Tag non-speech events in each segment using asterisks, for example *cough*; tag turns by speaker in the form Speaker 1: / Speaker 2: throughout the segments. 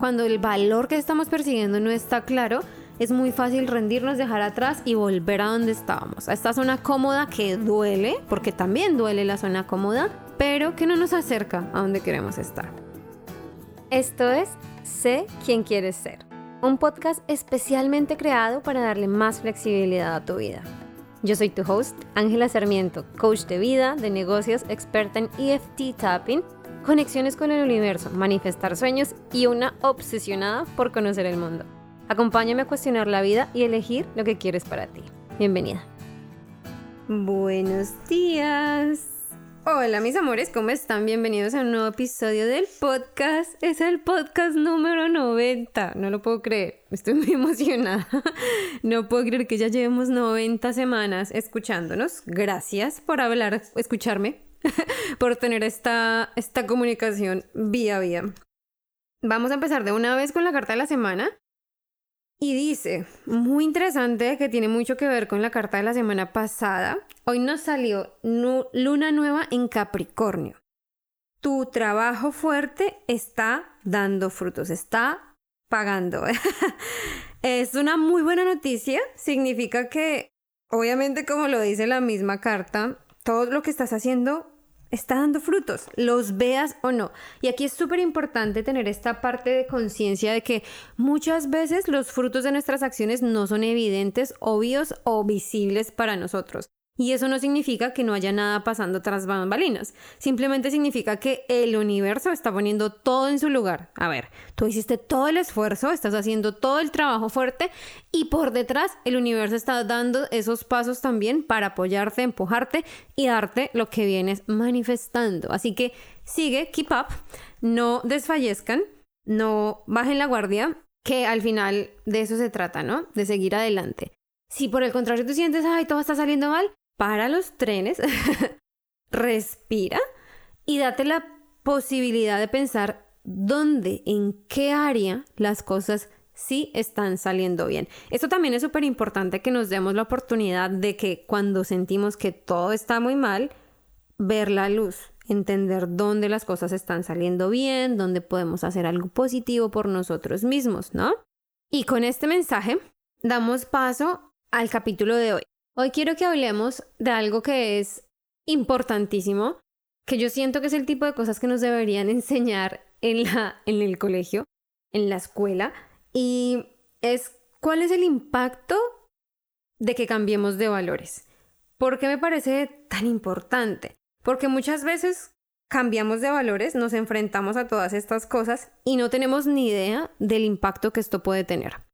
Speaker 1: cuando el valor que estamos persiguiendo no está claro, es muy fácil rendirnos, dejar atrás y volver a donde estábamos. A esta zona cómoda que duele, porque también duele la zona cómoda, pero que no nos acerca a donde queremos estar. Esto es Sé quién quieres ser, un podcast especialmente creado para darle más flexibilidad a tu vida. Yo soy tu host, Ángela Sarmiento, coach de vida, de negocios, experta en EFT tapping conexiones con el universo, manifestar sueños y una obsesionada por conocer el mundo. Acompáñame a cuestionar la vida y elegir lo que quieres para ti. Bienvenida. Buenos días. Hola mis amores, ¿cómo están? Bienvenidos a un nuevo episodio del podcast. Es el podcast número 90. No lo puedo creer. Estoy muy *laughs* emocionada. No puedo creer que ya llevemos 90 semanas escuchándonos. Gracias por hablar, escucharme *laughs* por tener esta, esta comunicación vía vía. Vamos a empezar de una vez con la carta de la semana. Y dice, muy interesante, que tiene mucho que ver con la carta de la semana pasada. Hoy nos salió luna nueva en Capricornio. Tu trabajo fuerte está dando frutos, está pagando. *laughs* es una muy buena noticia. Significa que, obviamente, como lo dice la misma carta, todo lo que estás haciendo está dando frutos, los veas o no. Y aquí es súper importante tener esta parte de conciencia de que muchas veces los frutos de nuestras acciones no son evidentes, obvios o visibles para nosotros. Y eso no significa que no haya nada pasando tras bambalinas. Simplemente significa que el universo está poniendo todo en su lugar. A ver, tú hiciste todo el esfuerzo, estás haciendo todo el trabajo fuerte y por detrás el universo está dando esos pasos también para apoyarte, empujarte y darte lo que vienes manifestando. Así que sigue, keep up, no desfallezcan, no bajen la guardia, que al final de eso se trata, ¿no? De seguir adelante. Si por el contrario tú sientes, ay, todo está saliendo mal, para los trenes, *laughs* respira y date la posibilidad de pensar dónde, en qué área las cosas sí están saliendo bien. Esto también es súper importante que nos demos la oportunidad de que cuando sentimos que todo está muy mal, ver la luz, entender dónde las cosas están saliendo bien, dónde podemos hacer algo positivo por nosotros mismos, ¿no? Y con este mensaje damos paso al capítulo de hoy. Hoy quiero que hablemos de algo que es importantísimo, que yo siento que es el tipo de cosas que nos deberían *laughs* enseñar en, la, en el colegio, en la escuela, y es cuál es el impacto de que cambiemos de valores. ¿Por qué me parece tan importante? Porque muchas veces cambiamos de valores, nos enfrentamos a todas estas cosas y no tenemos ni idea del impacto que esto puede tener.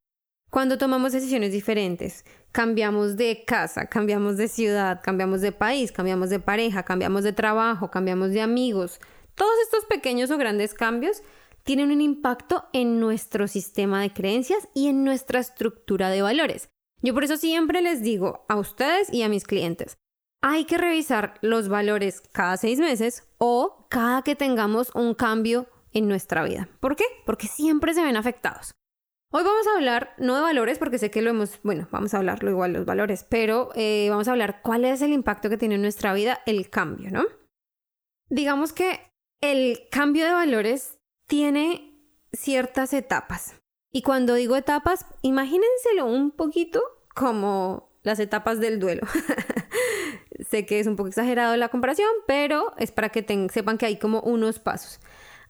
Speaker 1: Cuando tomamos decisiones diferentes, cambiamos de casa, cambiamos de ciudad, cambiamos de país, cambiamos de pareja, cambiamos de trabajo, cambiamos de amigos, todos estos pequeños o grandes cambios tienen un impacto en nuestro sistema de creencias y en nuestra estructura de valores. Yo por eso siempre les digo a ustedes y a mis clientes, hay que revisar los valores cada seis meses o cada que tengamos un cambio en nuestra vida. ¿Por qué? Porque siempre se ven afectados. Hoy vamos a hablar, no de valores, porque sé que lo hemos, bueno, vamos a hablarlo igual los valores, pero eh, vamos a hablar cuál es el impacto que tiene en nuestra vida el cambio, ¿no? Digamos que el cambio de valores tiene ciertas etapas. Y cuando digo etapas, imagínenselo un poquito como las etapas del duelo. *laughs* sé que es un poco exagerado la comparación, pero es para que sepan que hay como unos pasos.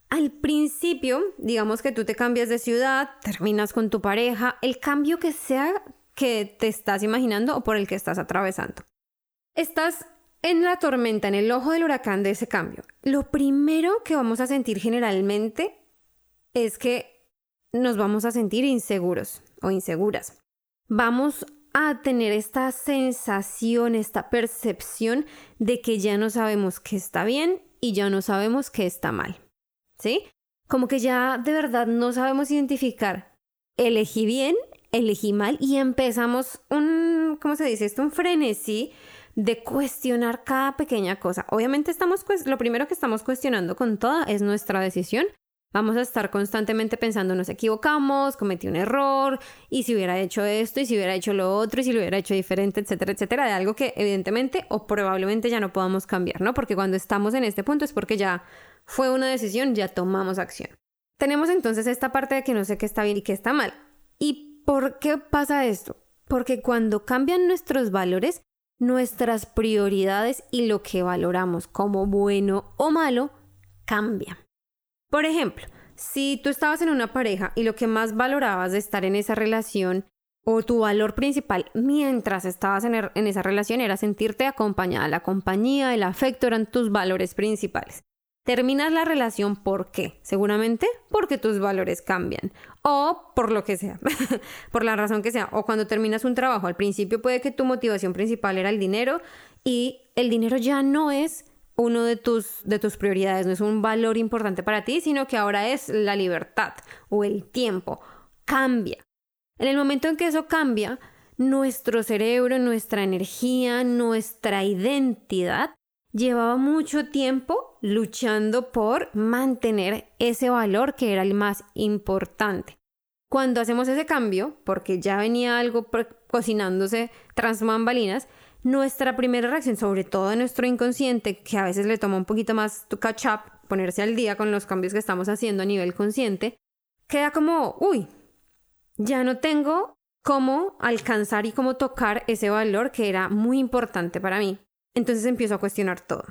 Speaker 1: Al principio, digamos que tú te cambias de ciudad, terminas con tu pareja, el cambio que sea que te estás imaginando o por el que estás atravesando. Estás en la tormenta, en el ojo del huracán de ese cambio. Lo primero que vamos a sentir generalmente es que nos vamos a sentir inseguros o inseguras. Vamos a tener esta sensación, esta percepción de que ya no sabemos qué está bien y ya no sabemos qué está mal. ¿Sí? Como que ya de verdad no sabemos identificar. Elegí bien, elegí mal y empezamos un, ¿cómo se dice esto? Un frenesí de cuestionar cada pequeña cosa. Obviamente estamos, lo primero que estamos cuestionando con toda es nuestra decisión. Vamos a estar constantemente pensando, nos equivocamos, cometí un error, y si hubiera hecho esto, y si hubiera hecho lo otro, y si lo hubiera hecho diferente, etcétera, etcétera, de algo que evidentemente o probablemente ya no podamos cambiar, ¿no? Porque cuando estamos en este punto es porque ya fue una decisión, ya tomamos acción. tenemos entonces esta parte de que no sé qué está bien y qué está mal. ¿Y por qué pasa esto? Porque cuando cambian nuestros valores, nuestras prioridades y lo que valoramos como bueno o malo cambia. Por ejemplo, si tú estabas en una pareja y lo que más valorabas de estar en esa relación o tu valor principal mientras estabas en, er, esa relación era sentirte acompañada, la compañía, el afecto eran tus valores principales. Terminas la relación ¿por qué? Seguramente porque tus valores cambian o por lo que sea, *laughs* por la razón que sea. O cuando terminas un trabajo, al principio puede que tu motivación principal era el dinero y el dinero ya no es uno de tus, de tus prioridades, no es un valor importante para ti, sino que ahora es la libertad o el tiempo. Cambia. En el momento en que eso cambia, nuestro cerebro, nuestra energía, nuestra identidad llevaba mucho tiempo luchando por mantener ese valor que era el más importante. Cuando hacemos ese cambio, porque ya venía algo cocinándose tras bambalinas, nuestra primera reacción, sobre todo en nuestro inconsciente, que a veces le toma un poquito más to catch up, ponerse al día con los cambios que estamos haciendo a nivel consciente, queda como, uy, ya no tengo cómo alcanzar y cómo tocar ese valor que era muy importante para mí. Entonces empiezo a cuestionar todo,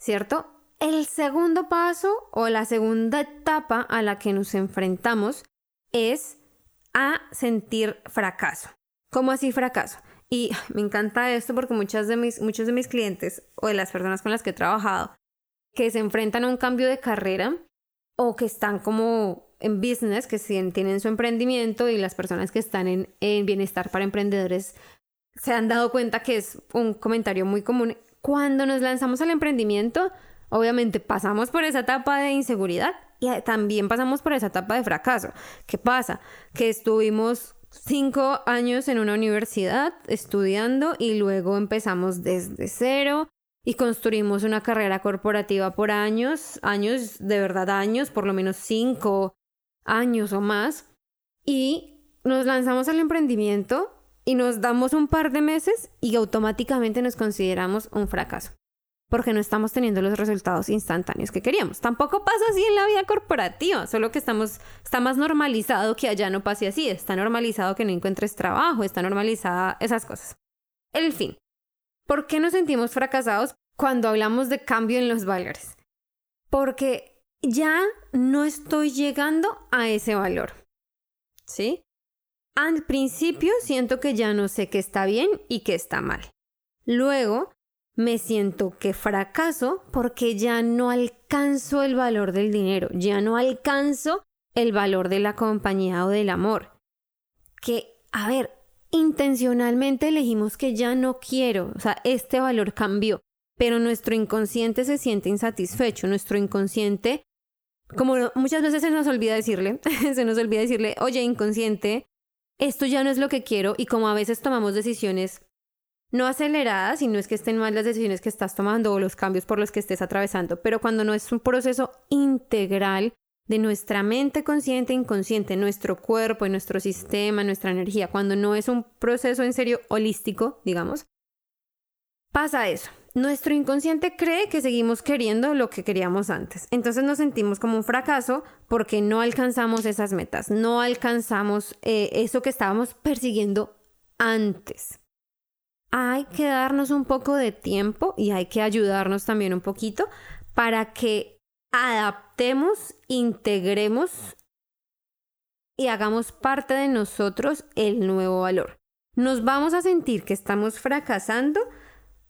Speaker 1: ¿cierto? El segundo paso o la segunda etapa a la que nos enfrentamos es a sentir fracaso. ¿Cómo así fracaso? Y me encanta esto porque muchas de mis, muchos de mis clientes o de las personas con las que he trabajado que se enfrentan a un cambio de carrera o que están como en business, que tienen su emprendimiento y las personas que están en, en bienestar para emprendedores se han dado cuenta que es un comentario muy común. Cuando nos lanzamos al emprendimiento, obviamente pasamos por esa etapa de inseguridad y también pasamos por esa etapa de fracaso. ¿Qué pasa? Que estuvimos cinco años en una universidad estudiando y luego empezamos desde cero y construimos una carrera corporativa por años, años, de verdad años, por lo menos cinco años o más. Y nos lanzamos al emprendimiento y nos damos un par de meses y automáticamente nos consideramos un fracaso, porque no estamos teniendo los resultados instantáneos que queríamos. Tampoco pasa así en la vida corporativa, solo que estamos, está más normalizado que allá no pase así, está normalizado que no encuentres trabajo, está normalizada esas cosas. El fin, ¿por qué nos sentimos fracasados cuando hablamos de cambio en los valores? Porque ya no estoy llegando a ese valor. ¿Sí? Al principio siento que ya no sé qué está bien y qué está mal. Luego me siento que fracaso porque ya no alcanzo el valor del dinero, ya no alcanzo el valor de la compañía o del amor. Que, a ver, intencionalmente elegimos que ya no quiero, o sea, este valor cambió, pero nuestro inconsciente se siente insatisfecho, nuestro inconsciente, como muchas veces se nos olvida decirle, *laughs* se nos olvida decirle, oye, inconsciente, esto ya no es lo que quiero y como a veces tomamos decisiones no aceleradas y no es que estén mal las decisiones que estás tomando o los cambios por los que estés atravesando, pero cuando no es un proceso integral de nuestra mente consciente e inconsciente, nuestro cuerpo y nuestro sistema, nuestra energía, cuando no es un proceso en serio holístico, digamos, pasa eso. Nuestro inconsciente cree que seguimos queriendo lo que queríamos antes. Entonces nos sentimos como un fracaso porque no alcanzamos esas metas, no alcanzamos eh, eso que estábamos persiguiendo antes. Hay que darnos un poco de tiempo y hay que ayudarnos también un poquito para que adaptemos, integremos y hagamos parte de nosotros el nuevo valor. Nos vamos a sentir que estamos fracasando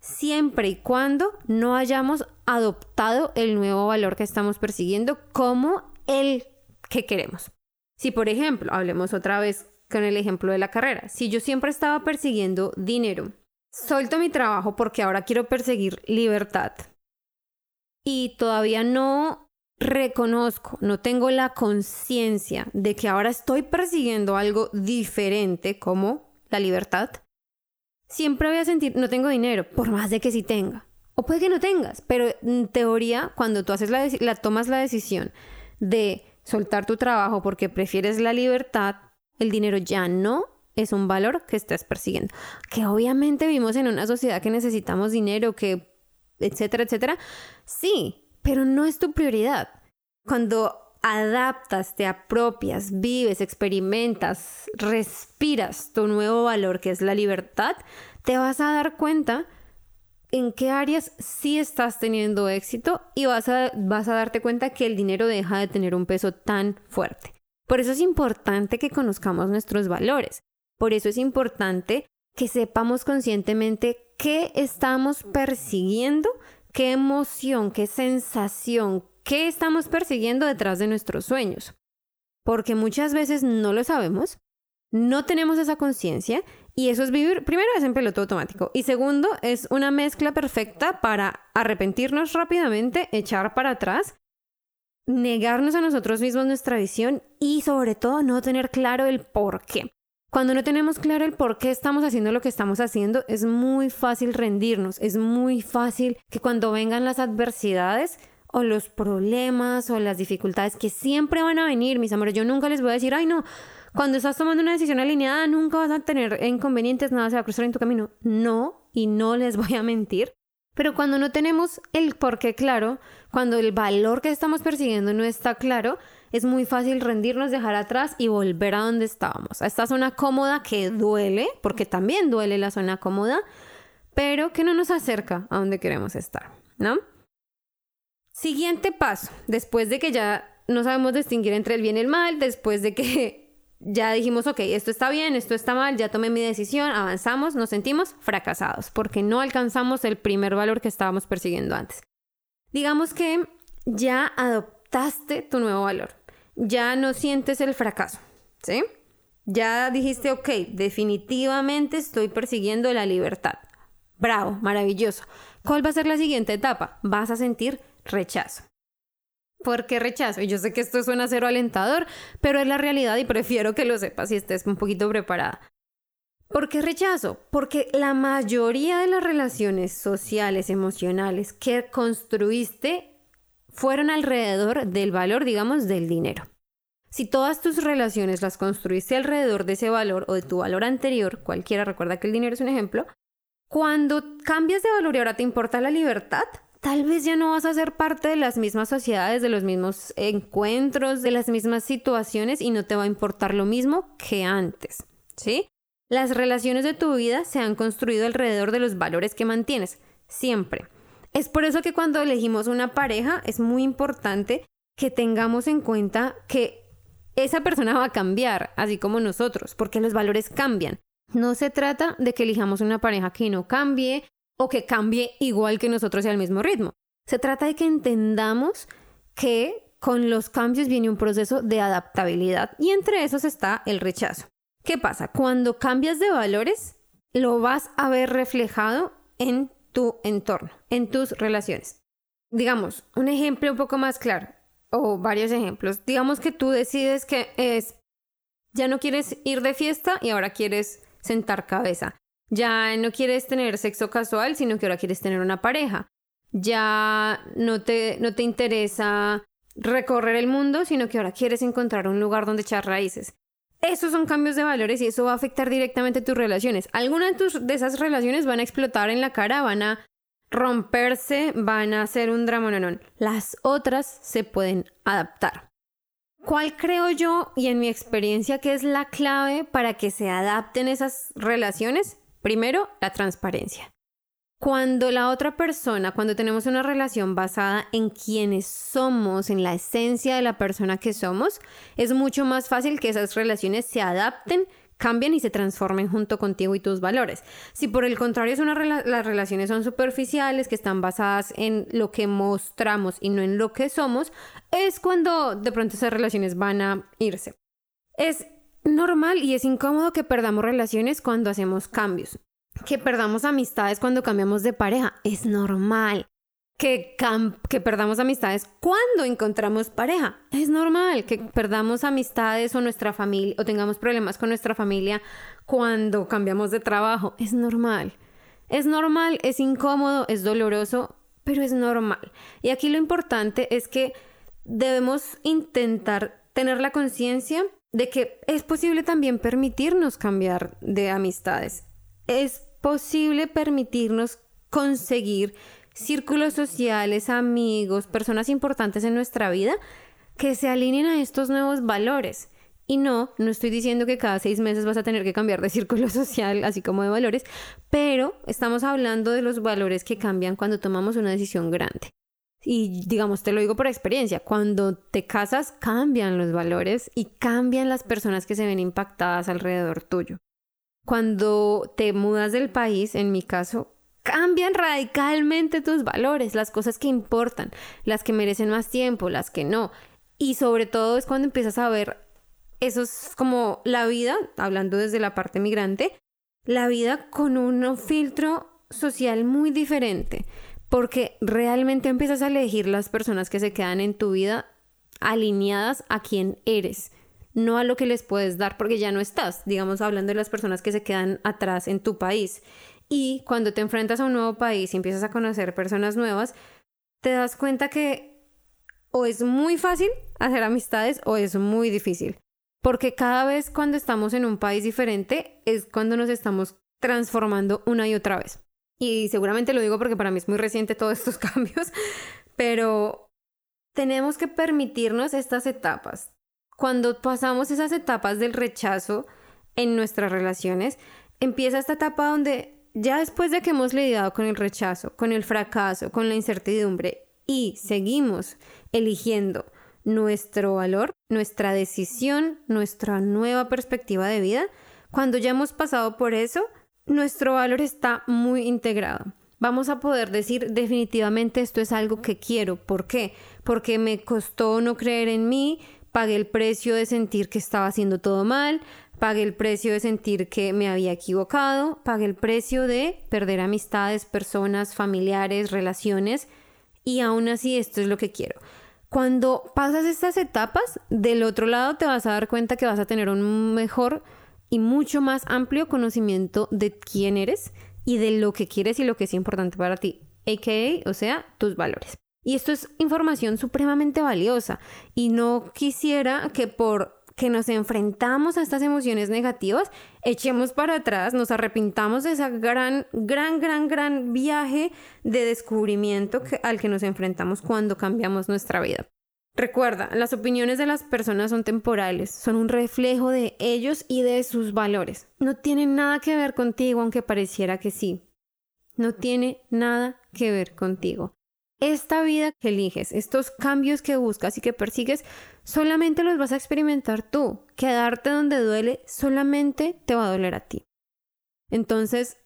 Speaker 1: siempre y cuando no hayamos adoptado el nuevo valor que estamos persiguiendo como el que queremos. Si, por ejemplo, hablemos otra vez con el ejemplo de la carrera, si yo siempre estaba persiguiendo dinero, suelto mi trabajo porque ahora quiero perseguir libertad y todavía no reconozco, no tengo la conciencia de que ahora estoy persiguiendo algo diferente como la libertad, siempre voy a sentir, no tengo dinero, por más de que sí tenga. O puede que no tengas, pero en teoría, cuando tú haces la, la tomas la decisión de soltar tu trabajo porque prefieres la libertad, el dinero ya no es un valor que estás persiguiendo. Que obviamente vivimos en una sociedad que necesitamos dinero, que etcétera, etcétera. Sí, pero no es tu prioridad. Cuando adaptas, te apropias, vives, experimentas, respiras tu nuevo valor que es la libertad, te vas a dar cuenta en qué áreas sí estás teniendo éxito y vas a, vas a darte cuenta que el dinero deja de tener un peso tan fuerte. Por eso es importante que conozcamos nuestros valores. Por eso es importante que sepamos conscientemente qué estamos persiguiendo, qué emoción, qué sensación, qué estamos persiguiendo detrás de nuestros sueños. Porque muchas veces no lo sabemos, no tenemos esa conciencia y eso es vivir, primero es en piloto automático y segundo es una mezcla perfecta para arrepentirnos rápidamente, echar para atrás, negarnos a nosotros mismos nuestra visión y sobre todo no tener claro el por qué. Cuando no tenemos claro el por qué estamos haciendo lo que estamos haciendo, es muy fácil rendirnos, es muy fácil que cuando vengan las adversidades o los problemas o las dificultades que siempre van a venir, mis amores, yo nunca les voy a decir, ay no, cuando estás tomando una decisión alineada nunca vas a tener inconvenientes, nada se va a cruzar en tu camino. No, y no *laughs* les voy a mentir. Pero cuando no tenemos el por qué claro, cuando el valor que estamos persiguiendo no está claro, es muy fácil rendirnos, dejar atrás y volver a donde estábamos, a esta zona cómoda que duele, porque también duele la zona cómoda, pero que no nos acerca a donde queremos estar, ¿no? Siguiente paso, después de que ya no sabemos distinguir entre el bien y el mal, después de que *laughs* ya dijimos, ok, esto está bien, esto está mal, ya tomé mi decisión, avanzamos, nos sentimos fracasados porque no alcanzamos el primer valor que estábamos persiguiendo antes. Digamos que ya adoptaste tu nuevo valor, ya no sientes el fracaso, ¿sí? Ya dijiste, ok, definitivamente estoy persiguiendo la libertad. Bravo, maravilloso. ¿Cuál va a ser la siguiente etapa? Vas a sentir rechazo. ¿Por qué rechazo? Y yo sé que esto suena cero alentador, pero es la realidad y prefiero que lo sepas y estés un poquito preparada. ¿Por qué rechazo? Porque la mayoría de las relaciones sociales, emocionales que construiste fueron alrededor del valor, digamos, del dinero. Si todas tus relaciones las construiste alrededor de ese valor o de tu valor anterior, cualquiera recuerda que el dinero es un ejemplo, cuando cambias de valor y ahora te importa la libertad, tal vez ya no vas a ser parte de las mismas sociedades, de los mismos encuentros, de las mismas situaciones y no te va a importar lo mismo que antes, ¿sí? Las relaciones de tu vida se han construido alrededor de los valores que mantienes, siempre. Es por eso que cuando elegimos una pareja es muy importante que tengamos en cuenta que esa persona va a cambiar, así como nosotros, porque los valores cambian. No se trata de que elijamos una pareja que no cambie o que cambie igual que nosotros y al mismo ritmo. Se trata de que entendamos que con los cambios viene un proceso de adaptabilidad y entre esos está el rechazo. ¿Qué pasa? Cuando cambias de valores, lo vas a ver reflejado en tu entorno, en tus relaciones. Digamos, un ejemplo un poco más claro, o varios ejemplos. Digamos que tú decides que es, ya no quieres ir de fiesta y ahora quieres sentar cabeza. Ya no quieres tener sexo casual, sino que ahora quieres tener una pareja. Ya no te, no te interesa recorrer el mundo, sino que ahora quieres encontrar un lugar donde echar raíces. Esos son cambios de valores y eso va a afectar directamente tus relaciones. Algunas de, esas relaciones van a explotar en la cara, van a romperse, van a hacer un drama, no, Las otras se pueden adaptar. ¿Cuál creo yo y en mi experiencia que es la clave para que se adapten esas relaciones? Primero, la transparencia. Cuando la otra persona, cuando tenemos una relación basada en quienes somos, en la esencia de la persona que somos, es mucho más fácil que esas relaciones se adapten, cambien y se transformen junto contigo y tus valores. Si por el contrario las relaciones son superficiales, que están basadas en lo que mostramos y no en lo que somos, es cuando de pronto esas relaciones van a irse. Es normal y es incómodo que perdamos relaciones cuando hacemos cambios que perdamos amistades cuando cambiamos de pareja. Es normal. Que, que perdamos amistades cuando encontramos pareja. Es normal que perdamos amistades o nuestra familia o tengamos problemas con nuestra familia cuando cambiamos de trabajo. Es normal. Es normal, es incómodo, es doloroso, pero es normal. Y aquí lo importante es que debemos intentar tener la conciencia de que es posible también permitirnos cambiar de amistades es posible permitirnos conseguir círculos sociales, amigos, personas importantes en nuestra vida que se alineen a estos nuevos valores. Y no, no estoy diciendo que cada seis meses vas a tener que cambiar de círculo *laughs* social, así como de valores, pero estamos hablando de los valores que cambian cuando tomamos una decisión grande. Y digamos, te lo digo por experiencia, cuando te casas cambian los valores y cambian las personas que se ven impactadas alrededor tuyo. Cuando te mudas del país, en mi caso, cambian radicalmente tus valores, las cosas que importan, las que merecen más tiempo, las que no. Y sobre todo es cuando empiezas a ver eso es como la vida, hablando desde la parte migrante, la vida con un filtro social muy diferente, porque realmente empiezas a elegir las personas que se quedan en tu vida alineadas a quien eres, no a lo que les puedes dar, porque ya no estás, digamos, hablando de las personas que se quedan atrás en tu país. Y cuando te enfrentas a un nuevo país y empiezas a conocer personas nuevas, te das cuenta que o es muy fácil hacer amistades o es muy difícil. Porque cada vez cuando estamos en un país diferente es cuando nos estamos transformando una y otra vez. Y seguramente lo digo porque para mí es muy reciente todos estos *laughs* cambios, pero tenemos que permitirnos estas etapas. Cuando pasamos esas etapas del rechazo en nuestras relaciones, empieza esta etapa donde ya después de que hemos lidiado con el rechazo, con el fracaso, con la incertidumbre y seguimos eligiendo nuestro valor, nuestra decisión, nuestra nueva perspectiva de vida, cuando ya hemos pasado por eso, nuestro valor está muy integrado. Vamos a poder decir definitivamente esto es algo que quiero. ¿Por qué? Porque me costó no creer en mí, pagué el precio de sentir que estaba haciendo todo mal, pagué el precio de sentir que me había equivocado, pagué el precio de perder amistades, personas, familiares, relaciones, y aún así esto es lo que quiero. Cuando pasas estas etapas, del otro lado te vas a dar cuenta que vas a tener un mejor y mucho más amplio conocimiento de quién eres y de lo que quieres y lo que es importante para ti, a.k.a. o sea, tus valores. Y esto es información supremamente valiosa y no quisiera que por que nos enfrentamos a estas emociones negativas, echemos para atrás, nos arrepintamos de ese gran, gran, gran, gran viaje de descubrimiento al que nos enfrentamos cuando cambiamos nuestra vida. Recuerda, las opiniones de las personas son temporales, son un reflejo de ellos y de sus valores. No tienen nada que ver contigo, aunque pareciera que sí. No tiene nada que ver contigo esta vida que eliges, estos cambios que buscas y que persigues, solamente los vas a experimentar tú. Quedarte donde duele solamente te va a doler a ti. Entonces,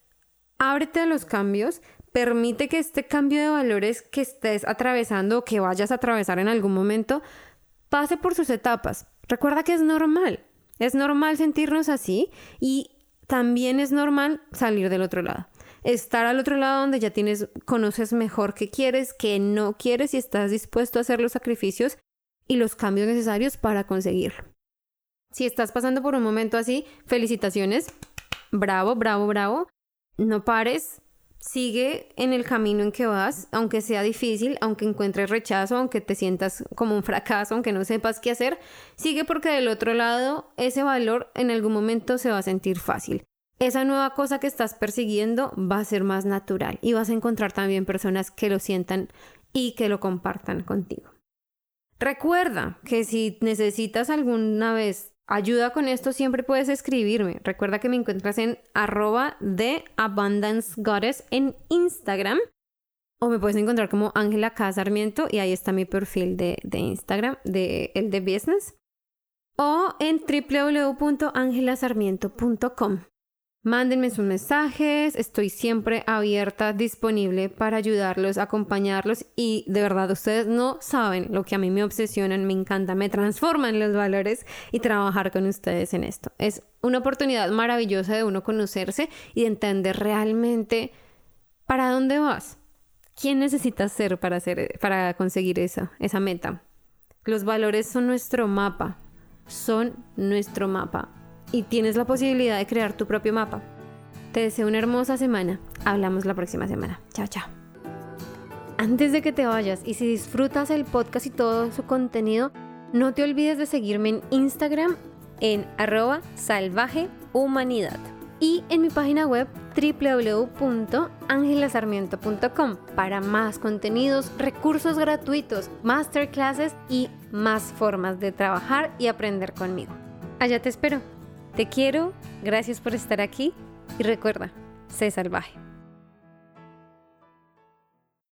Speaker 1: ábrete a los cambios, permite que este cambio de valores que estés atravesando o que vayas a atravesar en algún momento pase por sus etapas. Recuerda que es normal, es normal sentirnos así y también es normal salir del otro lado estar al otro lado donde ya tienes, conoces mejor qué quieres, qué no quieres y estás dispuesto a hacer los sacrificios y los cambios necesarios para conseguirlo. Si estás pasando por un momento así, felicitaciones, bravo, bravo, bravo, no pares, sigue en el camino en que vas, aunque sea difícil, aunque encuentres rechazo, aunque te sientas como un fracaso, aunque no sepas qué hacer, sigue porque del otro lado ese valor en algún momento se va a sentir fácil esa nueva cosa que estás persiguiendo va a ser más natural y vas a encontrar también personas que lo sientan y que lo compartan contigo. Recuerda que si necesitas alguna vez ayuda con esto, siempre puedes escribirme. Recuerda que me encuentras en arroba de Abundance Goddess en Instagram o me puedes encontrar como Ángela Casarmiento y ahí está mi perfil de, de Instagram, de el de business o en www.angelasarmiento.com. Mándenme sus mensajes, estoy siempre abierta, disponible para ayudarlos, acompañarlos y de verdad ustedes no saben lo que a mí me obsesionan, me encanta, me transforman los valores y trabajar con ustedes en esto. Es una oportunidad maravillosa de uno conocerse y de entender realmente para dónde vas, quién necesitas ser para, hacer, para conseguir esa, esa meta. Los valores son nuestro mapa, son nuestro mapa y tienes la posibilidad de crear tu propio mapa. Te deseo una hermosa semana. Hablamos la próxima semana. Chao, chao. Antes de que te vayas y si disfrutas el podcast y todo su contenido, no te olvides de seguirme en Instagram en arroba salvajehumanidad y en mi página web www.angelasarmiento.com para más contenidos, recursos gratuitos, masterclasses y más formas de trabajar y aprender conmigo. Allá te espero. Te quiero, gracias por estar aquí y recuerda, sé salvaje.